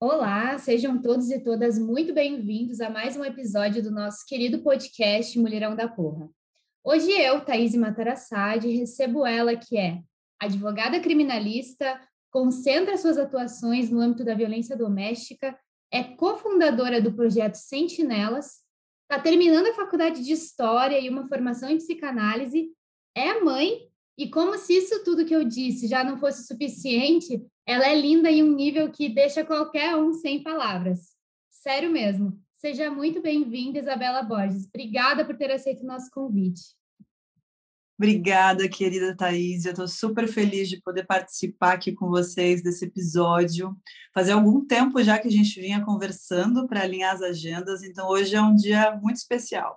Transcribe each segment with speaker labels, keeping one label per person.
Speaker 1: Olá, sejam todos e todas muito bem-vindos a mais um episódio do nosso querido podcast Mulherão da Porra. Hoje eu, Thaís Matarassade, recebo ela que é advogada criminalista, concentra suas atuações no âmbito da violência doméstica, é cofundadora do projeto Sentinelas, está terminando a faculdade de História e uma formação em psicanálise, é mãe e como se isso tudo que eu disse já não fosse suficiente, ela é linda em um nível que deixa qualquer um sem palavras. Sério mesmo. Seja muito bem-vinda, Isabela Borges. Obrigada por ter aceito o nosso convite.
Speaker 2: Obrigada, querida Thaís. Eu estou super feliz de poder participar aqui com vocês desse episódio. Fazia algum tempo já que a gente vinha conversando para alinhar as agendas, então hoje é um dia muito especial.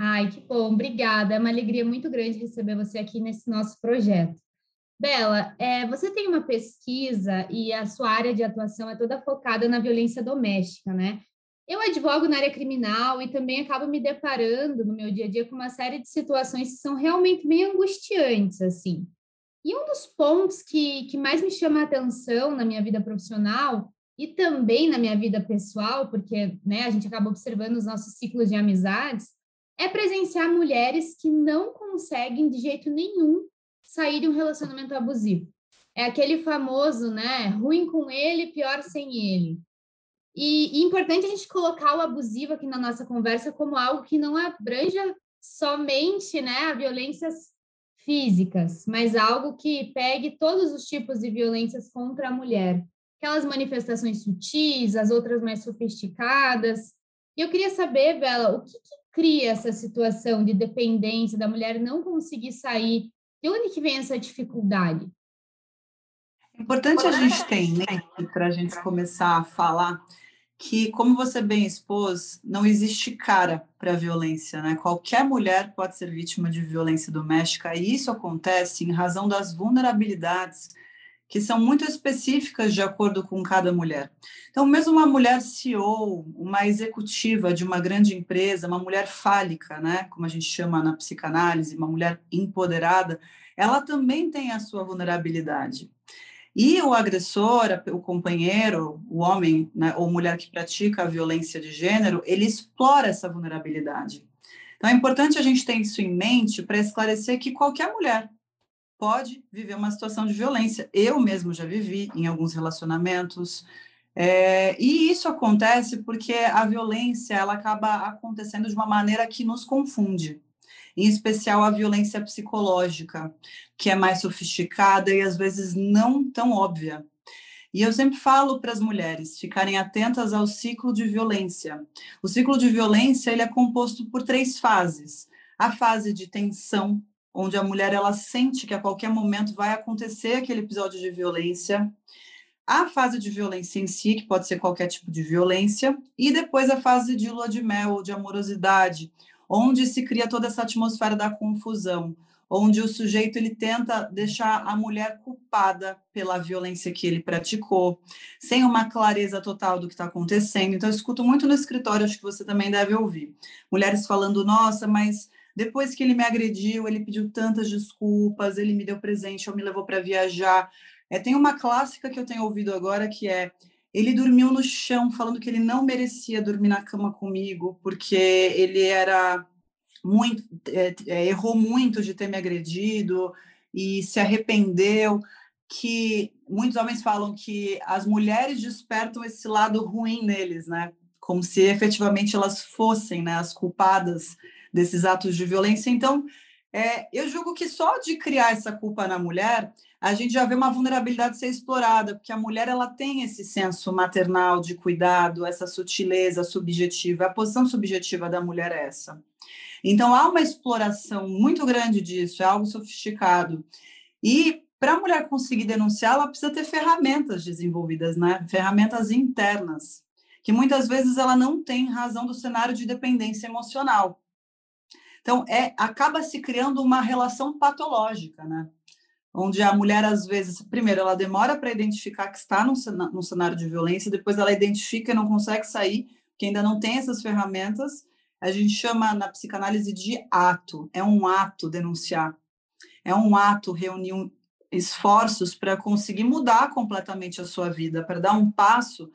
Speaker 1: Ai, que bom, obrigada. É uma alegria muito grande receber você aqui nesse nosso projeto. Bela, é, você tem uma pesquisa e a sua área de atuação é toda focada na violência doméstica, né? Eu advogo na área criminal e também acabo me deparando no meu dia a dia com uma série de situações que são realmente bem angustiantes, assim. E um dos pontos que, que mais me chama a atenção na minha vida profissional e também na minha vida pessoal, porque né, a gente acaba observando os nossos ciclos de amizades, é presenciar mulheres que não conseguem de jeito nenhum sair de um relacionamento abusivo. É aquele famoso, né? Ruim com ele, pior sem ele. E, e importante a gente colocar o abusivo aqui na nossa conversa como algo que não abranja somente, né, a violências físicas, mas algo que pegue todos os tipos de violências contra a mulher. Aquelas manifestações sutis, as outras mais sofisticadas. E eu queria saber, Bela, o que, que cria essa situação de dependência da mulher não conseguir sair? De onde que vem essa dificuldade?
Speaker 2: Importante a gente ter né, para a gente começar a falar que, como você bem expôs, não existe cara para a violência, né? Qualquer mulher pode ser vítima de violência doméstica e isso acontece em razão das vulnerabilidades que são muito específicas de acordo com cada mulher. Então, mesmo uma mulher CEO, uma executiva de uma grande empresa, uma mulher fálica, né, como a gente chama na psicanálise, uma mulher empoderada, ela também tem a sua vulnerabilidade. E o agressor, o companheiro, o homem né, ou mulher que pratica a violência de gênero, ele explora essa vulnerabilidade. Então é importante a gente ter isso em mente para esclarecer que qualquer mulher pode viver uma situação de violência. Eu mesmo já vivi em alguns relacionamentos. É, e isso acontece porque a violência ela acaba acontecendo de uma maneira que nos confunde, em especial a violência psicológica, que é mais sofisticada e às vezes não tão óbvia. E eu sempre falo para as mulheres ficarem atentas ao ciclo de violência. O ciclo de violência ele é composto por três fases: a fase de tensão, onde a mulher ela sente que a qualquer momento vai acontecer aquele episódio de violência, a fase de violência em si, que pode ser qualquer tipo de violência, e depois a fase de lua de mel, de amorosidade, onde se cria toda essa atmosfera da confusão, onde o sujeito ele tenta deixar a mulher culpada pela violência que ele praticou, sem uma clareza total do que está acontecendo. Então, eu escuto muito no escritório, acho que você também deve ouvir. Mulheres falando, nossa, mas depois que ele me agrediu, ele pediu tantas desculpas, ele me deu presente, ou me levou para viajar. É, tem uma clássica que eu tenho ouvido agora que é ele dormiu no chão, falando que ele não merecia dormir na cama comigo, porque ele era muito, é, é, errou muito de ter me agredido e se arrependeu. Que muitos homens falam que as mulheres despertam esse lado ruim neles, né? Como se efetivamente elas fossem né, as culpadas desses atos de violência. Então, é, eu julgo que só de criar essa culpa na mulher, a gente já vê uma vulnerabilidade ser explorada, porque a mulher ela tem esse senso maternal de cuidado, essa sutileza subjetiva, a posição subjetiva da mulher é essa. Então há uma exploração muito grande disso, é algo sofisticado. E para a mulher conseguir denunciar, ela precisa ter ferramentas desenvolvidas, né? Ferramentas internas, que muitas vezes ela não tem razão do cenário de dependência emocional. Então, é, acaba se criando uma relação patológica, né? Onde a mulher, às vezes, primeiro, ela demora para identificar que está num, cenário de violência, depois ela identifica e não consegue sair, que ainda não tem essas ferramentas. A gente chama na psicanálise de ato, é um ato denunciar. É um ato reunir um, esforços para conseguir mudar completamente a sua vida, para dar um passo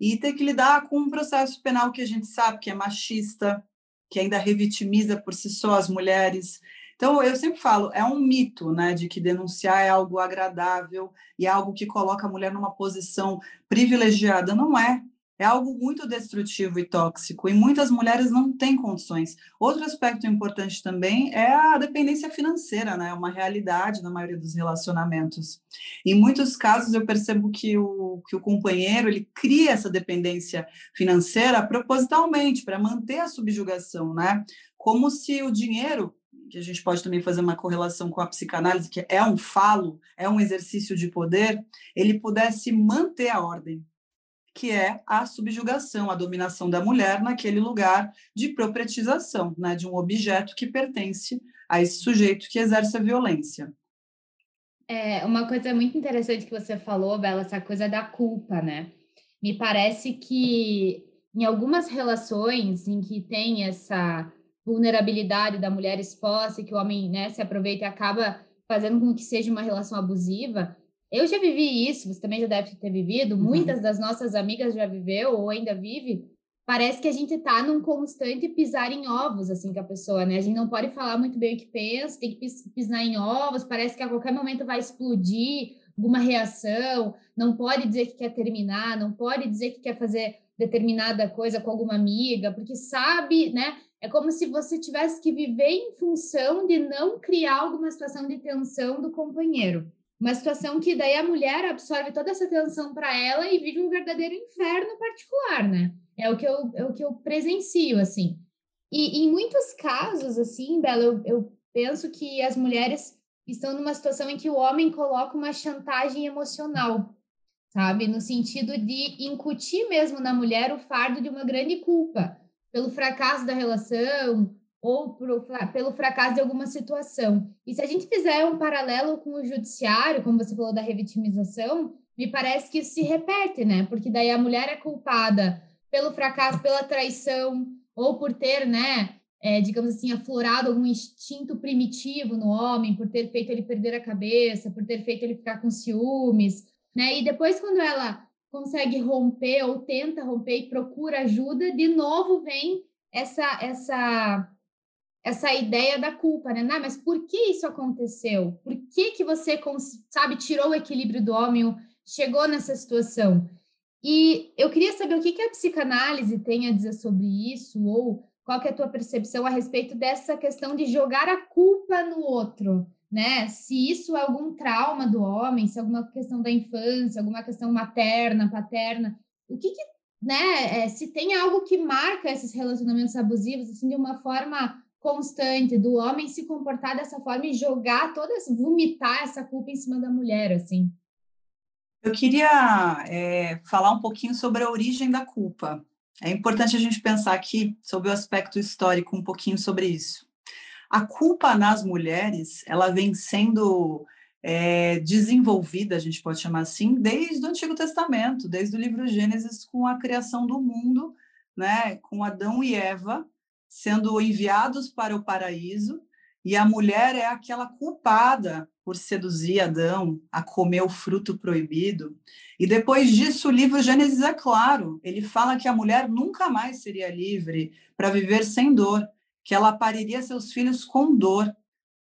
Speaker 2: e ter que lidar com um processo penal que a gente sabe que é machista, que ainda revitimiza por si só as mulheres. Então, eu sempre falo, é um mito, né, de que denunciar é algo agradável e é algo que coloca a mulher numa posição privilegiada. Não é é algo muito destrutivo e tóxico, e muitas mulheres não têm condições. Outro aspecto importante também é a dependência financeira, né? É uma realidade na maioria dos relacionamentos. Em muitos casos, eu percebo que o, que o companheiro ele cria essa dependência financeira propositalmente para manter a subjugação, né? Como se o dinheiro que a gente pode também fazer uma correlação com a psicanálise, que é um falo, é um exercício de poder, ele pudesse manter a ordem, que é a subjugação, a dominação da mulher naquele lugar de propretização, né, de um objeto que pertence a esse sujeito que exerce a violência.
Speaker 1: É uma coisa muito interessante que você falou, Bela, essa coisa da culpa, né? Me parece que em algumas relações em que tem essa vulnerabilidade da mulher exposta e que o homem né, se aproveita e acaba fazendo com que seja uma relação abusiva, eu já vivi isso, você também já deve ter vivido, uhum. muitas das nossas amigas já viveu ou ainda vive. Parece que a gente está num constante pisar em ovos, assim, com a pessoa, né? A gente não pode falar muito bem o que pensa, tem que pisar em ovos, parece que a qualquer momento vai explodir alguma reação, não pode dizer que quer terminar, não pode dizer que quer fazer determinada coisa com alguma amiga, porque sabe, né? É como se você tivesse que viver em função de não criar alguma situação de tensão do companheiro. Uma situação que daí a mulher absorve toda essa tensão para ela e vive um verdadeiro inferno particular, né? É o que eu, é o que eu presencio, assim. E em muitos casos, assim, Bela, eu, eu penso que as mulheres estão numa situação em que o homem coloca uma chantagem emocional, sabe? No sentido de incutir mesmo na mulher o fardo de uma grande culpa pelo fracasso da relação, ou pro, pelo fracasso de alguma situação. E se a gente fizer um paralelo com o judiciário, como você falou da revitimização, me parece que isso se repete, né? Porque daí a mulher é culpada pelo fracasso, pela traição, ou por ter, né, é, digamos assim, aflorado algum instinto primitivo no homem, por ter feito ele perder a cabeça, por ter feito ele ficar com ciúmes, né? E depois, quando ela consegue romper ou tenta romper e procura ajuda, de novo vem essa essa essa ideia da culpa, né? Não, mas por que isso aconteceu? Por que que você, sabe, tirou o equilíbrio do homem, chegou nessa situação? E eu queria saber o que, que a psicanálise tem a dizer sobre isso, ou qual que é a tua percepção a respeito dessa questão de jogar a culpa no outro, né? Se isso é algum trauma do homem, se é alguma questão da infância, alguma questão materna, paterna, o que, que né? É, se tem algo que marca esses relacionamentos abusivos assim de uma forma constante do homem se comportar dessa forma e jogar toda essa, vomitar essa culpa em cima da mulher, assim.
Speaker 2: Eu queria é, falar um pouquinho sobre a origem da culpa. É importante a gente pensar aqui sobre o aspecto histórico, um pouquinho sobre isso. A culpa nas mulheres, ela vem sendo é, desenvolvida, a gente pode chamar assim, desde o Antigo Testamento, desde o livro Gênesis, com a criação do mundo, né, com Adão e Eva, sendo enviados para o paraíso, e a mulher é aquela culpada por seduzir Adão a comer o fruto proibido. E depois disso, o livro Gênesis é claro, ele fala que a mulher nunca mais seria livre para viver sem dor, que ela pariria seus filhos com dor,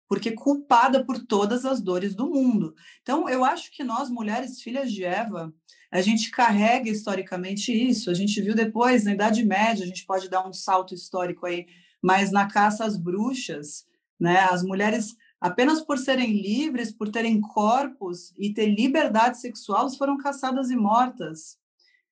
Speaker 2: porque culpada por todas as dores do mundo. Então, eu acho que nós, mulheres filhas de Eva, a gente carrega historicamente isso. A gente viu depois, na Idade Média, a gente pode dar um salto histórico aí, mas na caça às bruxas, né, as mulheres apenas por serem livres, por terem corpos e ter liberdade sexual, foram caçadas e mortas.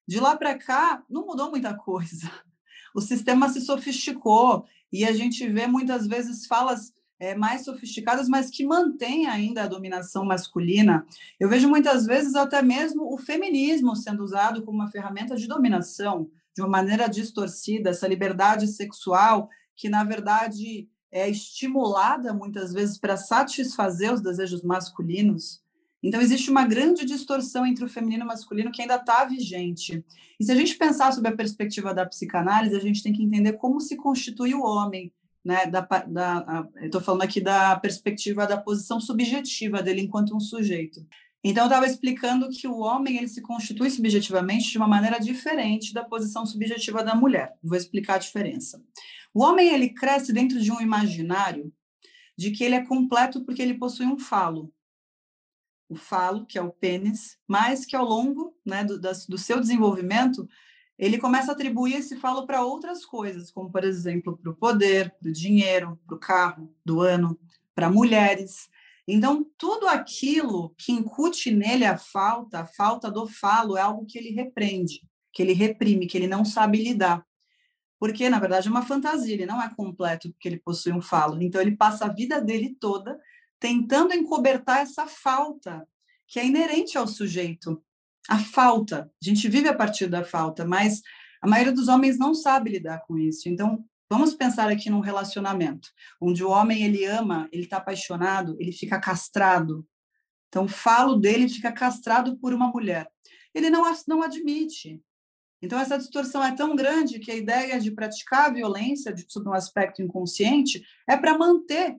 Speaker 2: De lá para cá, não mudou muita coisa. O sistema se sofisticou e a gente vê muitas vezes falas é, mais sofisticadas, mas que mantêm ainda a dominação masculina. Eu vejo muitas vezes até mesmo o feminismo sendo usado como uma ferramenta de dominação, de uma maneira distorcida, essa liberdade sexual que, na verdade, é estimulada muitas vezes para satisfazer os desejos masculinos. Então, existe uma grande distorção entre o feminino e o masculino que ainda está vigente. E se a gente pensar sobre a perspectiva da psicanálise, a gente tem que entender como se constitui o homem, né? Da, da, estou falando aqui da perspectiva da posição subjetiva dele enquanto um sujeito. Então, eu estava explicando que o homem ele se constitui subjetivamente de uma maneira diferente da posição subjetiva da mulher. Vou explicar a diferença. O homem ele cresce dentro de um imaginário de que ele é completo porque ele possui um falo o falo, que é o pênis, mas que ao longo né, do, do seu desenvolvimento, ele começa a atribuir esse falo para outras coisas, como, por exemplo, para o poder, para o dinheiro, para o carro do ano, para mulheres. Então, tudo aquilo que incute nele a falta, a falta do falo, é algo que ele repreende, que ele reprime, que ele não sabe lidar. Porque, na verdade, é uma fantasia, ele não é completo porque ele possui um falo. Então, ele passa a vida dele toda tentando encobertar essa falta que é inerente ao sujeito. A falta. A gente vive a partir da falta, mas a maioria dos homens não sabe lidar com isso. Então, vamos pensar aqui num relacionamento, onde o homem ele ama, ele está apaixonado, ele fica castrado. Então, falo dele fica castrado por uma mulher. Ele não, não admite. Então, essa distorção é tão grande que a ideia de praticar a violência, de, sob um aspecto inconsciente, é para manter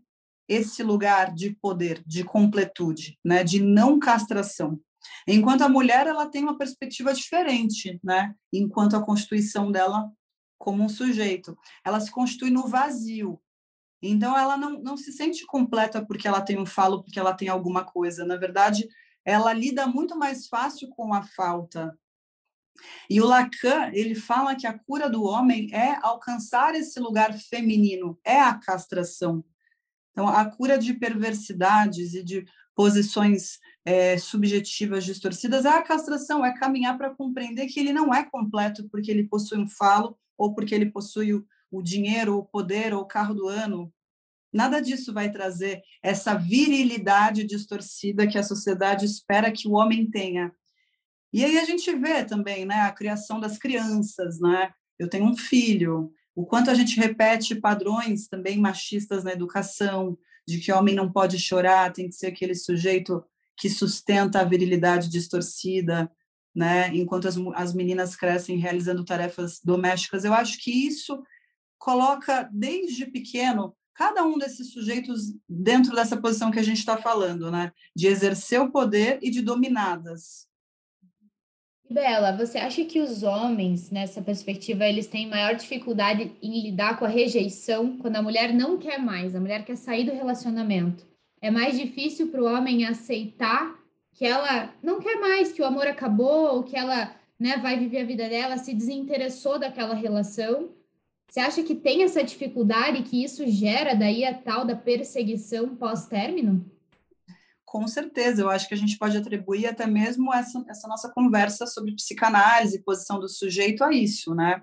Speaker 2: esse lugar de poder, de completude, né, de não castração. Enquanto a mulher ela tem uma perspectiva diferente, né, enquanto a constituição dela como um sujeito, ela se constitui no vazio. Então ela não, não se sente completa porque ela tem um falo, porque ela tem alguma coisa. Na verdade, ela lida muito mais fácil com a falta. E o Lacan, ele fala que a cura do homem é alcançar esse lugar feminino, é a castração. Então, a cura de perversidades e de posições é, subjetivas distorcidas a castração, é caminhar para compreender que ele não é completo porque ele possui um falo ou porque ele possui o, o dinheiro, o poder ou o carro do ano. Nada disso vai trazer essa virilidade distorcida que a sociedade espera que o homem tenha. E aí a gente vê também, né, a criação das crianças, né? Eu tenho um filho, o quanto a gente repete padrões também machistas na educação, de que homem não pode chorar, tem que ser aquele sujeito que sustenta a virilidade distorcida, né? Enquanto as, as meninas crescem realizando tarefas domésticas, eu acho que isso coloca desde pequeno cada um desses sujeitos dentro dessa posição que a gente está falando, né? De exercer o poder e de dominadas.
Speaker 1: Bela, você acha que os homens, nessa perspectiva, eles têm maior dificuldade em lidar com a rejeição quando a mulher não quer mais, a mulher quer sair do relacionamento? É mais difícil para o homem aceitar que ela não quer mais, que o amor acabou, ou que ela né, vai viver a vida dela, se desinteressou daquela relação? Você acha que tem essa dificuldade e que isso gera daí a tal da perseguição pós-término?
Speaker 2: Com certeza, eu acho que a gente pode atribuir até mesmo essa, essa nossa conversa sobre psicanálise, posição do sujeito a isso, né?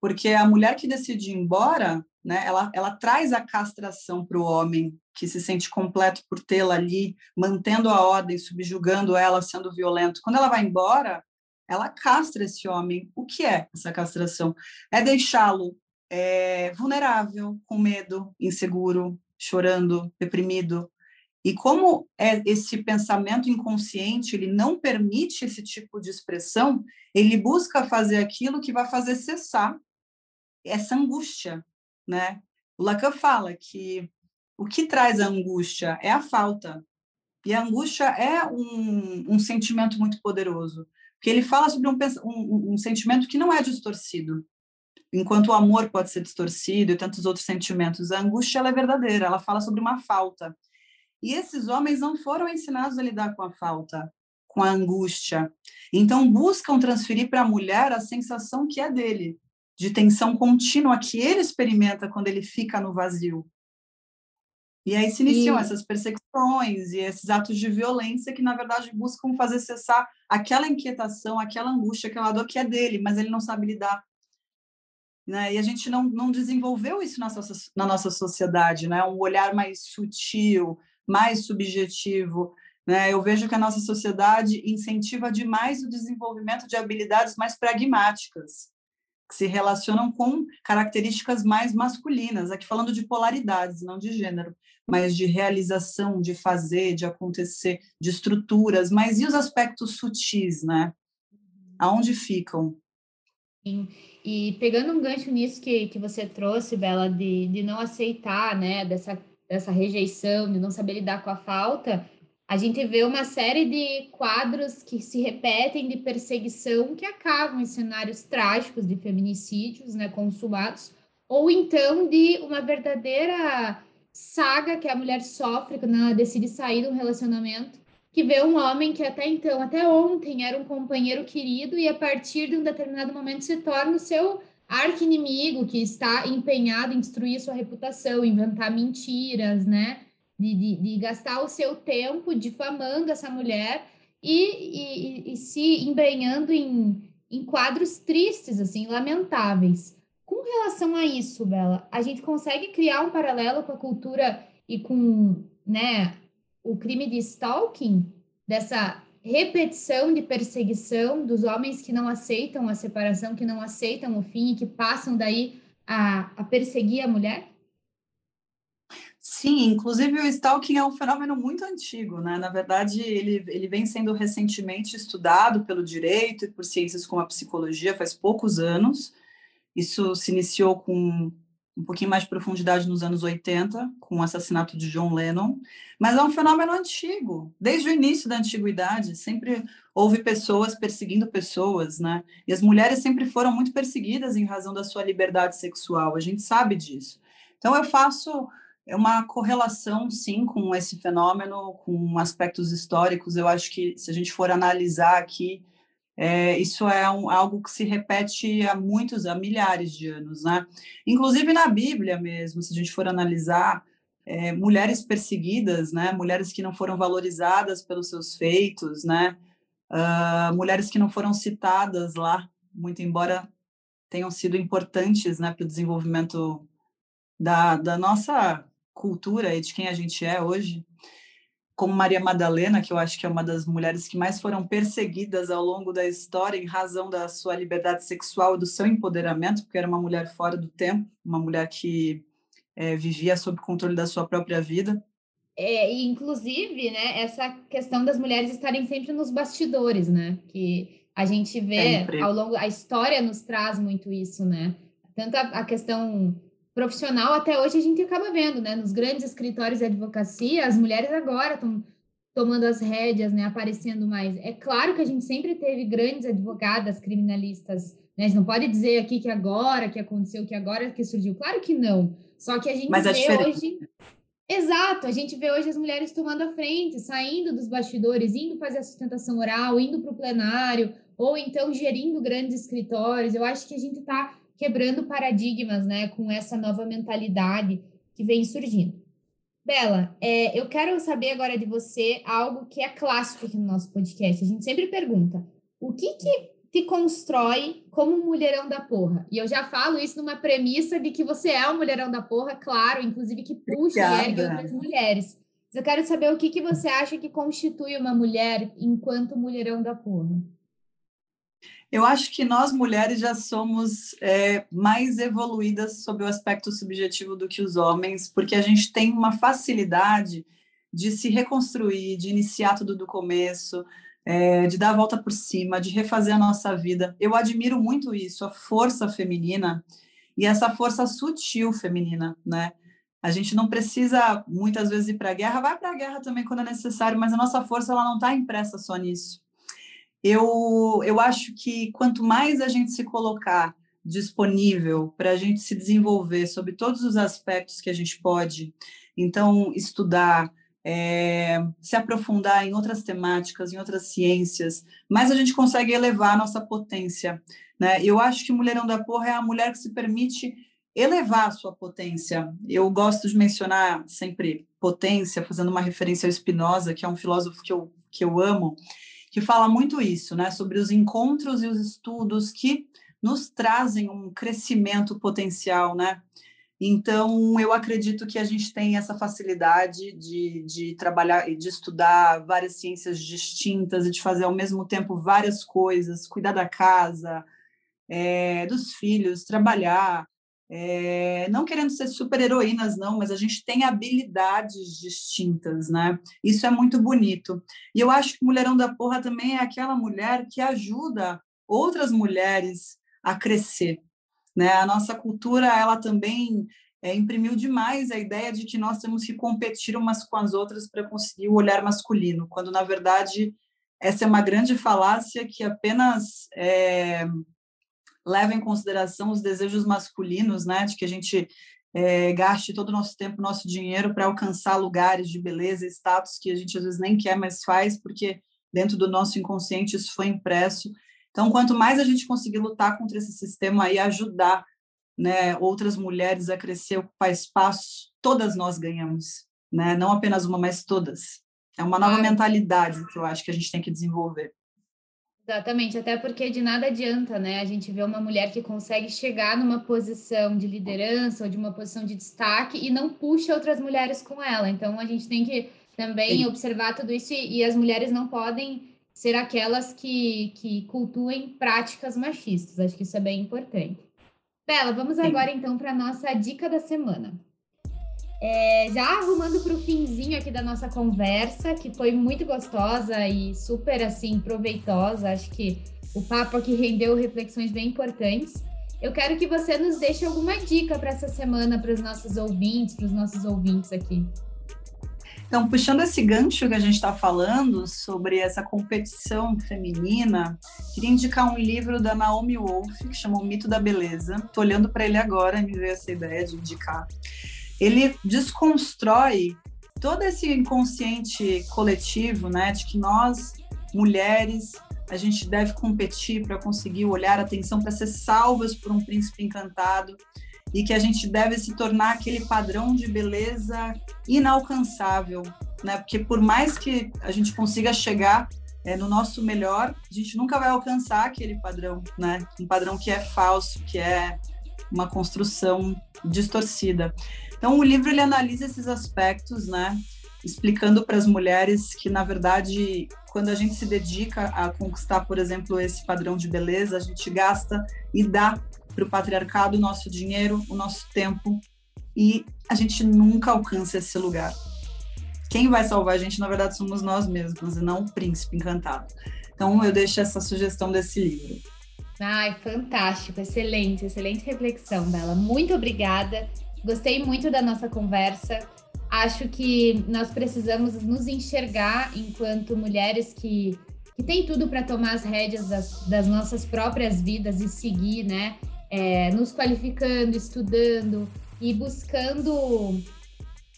Speaker 2: Porque a mulher que decide ir embora, né, ela, ela traz a castração para o homem, que se sente completo por tê-la ali, mantendo a ordem, subjugando ela, sendo violento. Quando ela vai embora, ela castra esse homem. O que é essa castração? É deixá-lo é, vulnerável, com medo, inseguro, chorando, deprimido, e como é esse pensamento inconsciente ele não permite esse tipo de expressão, ele busca fazer aquilo que vai fazer cessar essa angústia, né? O Lacan fala que o que traz a angústia é a falta. E a angústia é um, um sentimento muito poderoso, porque ele fala sobre um, um, um sentimento que não é distorcido. Enquanto o amor pode ser distorcido e tantos outros sentimentos, a angústia ela é verdadeira, ela fala sobre uma falta. E esses homens não foram ensinados a lidar com a falta, com a angústia. Então, buscam transferir para a mulher a sensação que é dele, de tensão contínua que ele experimenta quando ele fica no vazio. E aí se iniciam e... essas perseguições e esses atos de violência que, na verdade, buscam fazer cessar aquela inquietação, aquela angústia, aquela dor que é dele, mas ele não sabe lidar. Né? E a gente não, não desenvolveu isso na nossa, na nossa sociedade, né? um olhar mais sutil, mais subjetivo. Né? Eu vejo que a nossa sociedade incentiva demais o desenvolvimento de habilidades mais pragmáticas, que se relacionam com características mais masculinas, aqui falando de polaridades, não de gênero, mas de realização, de fazer, de acontecer, de estruturas, mas e os aspectos sutis, né? Aonde ficam?
Speaker 1: Sim. E pegando um gancho nisso que, que você trouxe, Bela, de, de não aceitar, né, dessa, dessa rejeição, de não saber lidar com a falta, a gente vê uma série de quadros que se repetem de perseguição que acabam em cenários trágicos de feminicídios, né, consumados, ou então de uma verdadeira saga que a mulher sofre quando ela decide sair de um relacionamento, que vê um homem que até então, até ontem, era um companheiro querido e a partir de um determinado momento se torna o seu arqui-inimigo que está empenhado em destruir sua reputação, inventar mentiras, né? De, de, de gastar o seu tempo difamando essa mulher e, e, e se embrenhando em, em quadros tristes, assim, lamentáveis. Com relação a isso, Bela, a gente consegue criar um paralelo com a cultura e com né, o crime de stalking, dessa repetição de perseguição dos homens que não aceitam a separação, que não aceitam o fim e que passam daí a, a perseguir a mulher?
Speaker 2: Sim, inclusive o stalking é um fenômeno muito antigo, né? Na verdade, ele, ele vem sendo recentemente estudado pelo direito e por ciências como a psicologia faz poucos anos. Isso se iniciou com um pouquinho mais de profundidade nos anos 80, com o assassinato de John Lennon, mas é um fenômeno antigo, desde o início da antiguidade, sempre houve pessoas perseguindo pessoas, né? E as mulheres sempre foram muito perseguidas em razão da sua liberdade sexual, a gente sabe disso. Então eu faço uma correlação, sim, com esse fenômeno, com aspectos históricos. Eu acho que se a gente for analisar aqui é, isso é um, algo que se repete há muitos, há milhares de anos, né? Inclusive na Bíblia mesmo, se a gente for analisar, é, mulheres perseguidas, né? Mulheres que não foram valorizadas pelos seus feitos, né? Uh, mulheres que não foram citadas lá, muito embora tenham sido importantes, né, para o desenvolvimento da, da nossa cultura e de quem a gente é hoje como Maria Madalena, que eu acho que é uma das mulheres que mais foram perseguidas ao longo da história em razão da sua liberdade sexual e do seu empoderamento, porque era uma mulher fora do tempo, uma mulher que é, vivia sob controle da sua própria vida.
Speaker 1: É, e inclusive, né, essa questão das mulheres estarem sempre nos bastidores, né, que a gente vê sempre. ao longo, a história nos traz muito isso, né, tanto a, a questão profissional, até hoje a gente acaba vendo, né? Nos grandes escritórios de advocacia, as mulheres agora estão tomando as rédeas, né? Aparecendo mais. É claro que a gente sempre teve grandes advogadas criminalistas, né? A gente não pode dizer aqui que agora que aconteceu, que agora que surgiu. Claro que não. Só que a gente Mas vê hoje. Exato, a gente vê hoje as mulheres tomando a frente, saindo dos bastidores, indo fazer a sustentação oral, indo para o plenário, ou então gerindo grandes escritórios. Eu acho que a gente está quebrando paradigmas, né, com essa nova mentalidade que vem surgindo. Bela, é, eu quero saber agora de você algo que é clássico aqui no nosso podcast. A gente sempre pergunta: o que que te constrói como um mulherão da porra? E eu já falo isso numa premissa de que você é um mulherão da porra, claro, inclusive que puxa Obrigada. e ergue outras mulheres. Mas eu quero saber o que, que você acha que constitui uma mulher enquanto mulherão da porra.
Speaker 2: Eu acho que nós mulheres já somos é, mais evoluídas sob o aspecto subjetivo do que os homens, porque a gente tem uma facilidade de se reconstruir, de iniciar tudo do começo, é, de dar a volta por cima, de refazer a nossa vida. Eu admiro muito isso, a força feminina e essa força sutil feminina, né? A gente não precisa muitas vezes ir para a guerra, vai para a guerra também quando é necessário, mas a nossa força ela não está impressa só nisso eu, eu acho que quanto mais a gente se colocar disponível para a gente se desenvolver sobre todos os aspectos que a gente pode, então, estudar, é, se aprofundar em outras temáticas, em outras ciências, mais a gente consegue elevar a nossa potência. Né? Eu acho que Mulherão da Porra é a mulher que se permite elevar a sua potência. Eu gosto de mencionar sempre potência, fazendo uma referência ao Spinoza, que é um filósofo que eu, que eu amo, que fala muito isso, né, sobre os encontros e os estudos que nos trazem um crescimento potencial, né? Então, eu acredito que a gente tem essa facilidade de, de trabalhar e de estudar várias ciências distintas e de fazer ao mesmo tempo várias coisas, cuidar da casa, é, dos filhos, trabalhar, é, não querendo ser super heroínas, não, mas a gente tem habilidades distintas, né? Isso é muito bonito. E eu acho que Mulherão da Porra também é aquela mulher que ajuda outras mulheres a crescer, né? A nossa cultura, ela também é, imprimiu demais a ideia de que nós temos que competir umas com as outras para conseguir o olhar masculino, quando, na verdade, essa é uma grande falácia que apenas é, leva em consideração os desejos masculinos, né? De que a gente é, gaste todo o nosso tempo, nosso dinheiro para alcançar lugares de beleza status que a gente às vezes nem quer, mas faz, porque dentro do nosso inconsciente isso foi impresso então, quanto mais a gente conseguir lutar contra esse sistema e ajudar né, outras mulheres a crescer, ocupar espaços, todas nós ganhamos, né? Não apenas uma, mas todas. É uma nova mentalidade que eu acho que a gente tem que desenvolver.
Speaker 1: Exatamente, até porque de nada adianta, né? A gente vê uma mulher que consegue chegar numa posição de liderança ou de uma posição de destaque e não puxa outras mulheres com ela. Então a gente tem que também Sim. observar tudo isso e, e as mulheres não podem ser aquelas que, que cultuem práticas machistas. Acho que isso é bem importante. Bela, vamos agora então para a nossa dica da semana. É, já arrumando para o finzinho aqui da nossa conversa, que foi muito gostosa e super assim proveitosa. Acho que o papo aqui rendeu reflexões bem importantes. Eu quero que você nos deixe alguma dica para essa semana para os nossos ouvintes, para os nossos ouvintes aqui.
Speaker 2: Então, puxando esse gancho que a gente está falando sobre essa competição feminina, queria indicar um livro da Naomi Wolf que chama O Mito da Beleza. Estou olhando para ele agora me veio essa ideia de indicar. Ele desconstrói todo esse inconsciente coletivo, né, de que nós mulheres a gente deve competir para conseguir olhar atenção para ser salvas por um príncipe encantado e que a gente deve se tornar aquele padrão de beleza inalcançável, né? Porque por mais que a gente consiga chegar é, no nosso melhor, a gente nunca vai alcançar aquele padrão, né? Um padrão que é falso, que é uma construção distorcida. Então o livro ele analisa esses aspectos, né? Explicando para as mulheres que na verdade quando a gente se dedica a conquistar, por exemplo, esse padrão de beleza, a gente gasta e dá para o patriarcado o nosso dinheiro, o nosso tempo, e a gente nunca alcança esse lugar. Quem vai salvar a gente, na verdade, somos nós mesmos, e não o príncipe encantado. Então, eu deixo essa sugestão desse livro.
Speaker 1: Ai, fantástico, excelente, excelente reflexão, Bela. Muito obrigada. Gostei muito da nossa conversa. Acho que nós precisamos nos enxergar enquanto mulheres que, que têm tudo para tomar as rédeas das, das nossas próprias vidas e seguir, né? é, nos qualificando, estudando e buscando,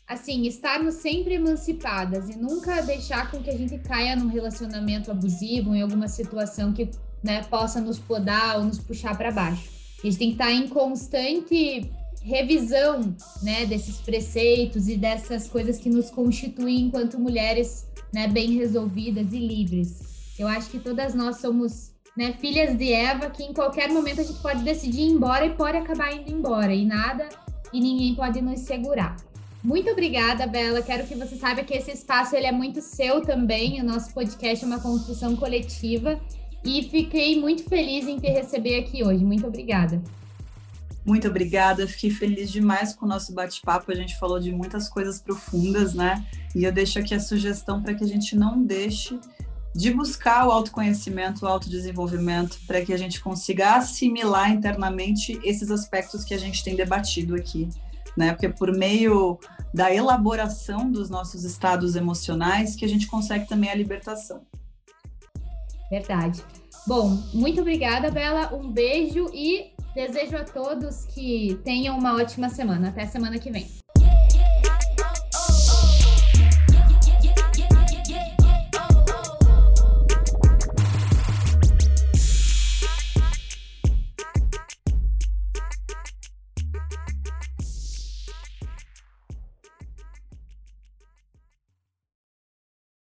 Speaker 1: assim, estarmos sempre emancipadas e nunca deixar com que a gente caia num relacionamento abusivo, em alguma situação que né, possa nos podar ou nos puxar para baixo. A gente tem que estar em constante revisão né, desses preceitos e dessas coisas que nos constituem enquanto mulheres né, bem resolvidas e livres. Eu acho que todas nós somos né, filhas de Eva, que em qualquer momento a gente pode decidir ir embora e pode acabar indo embora, e nada e ninguém pode nos segurar. Muito obrigada, Bela. Quero que você saiba que esse espaço ele é muito seu também. O nosso podcast é uma construção coletiva e fiquei muito feliz em te receber aqui hoje. Muito obrigada.
Speaker 2: Muito obrigada, fiquei feliz demais com o nosso bate-papo. A gente falou de muitas coisas profundas, né? E eu deixo aqui a sugestão para que a gente não deixe de buscar o autoconhecimento, o autodesenvolvimento, para que a gente consiga assimilar internamente esses aspectos que a gente tem debatido aqui, né? Porque por meio da elaboração dos nossos estados emocionais que a gente consegue também a libertação.
Speaker 1: Verdade. Bom, muito obrigada, Bela. Um beijo e desejo a todos que tenham uma ótima semana. Até semana que vem.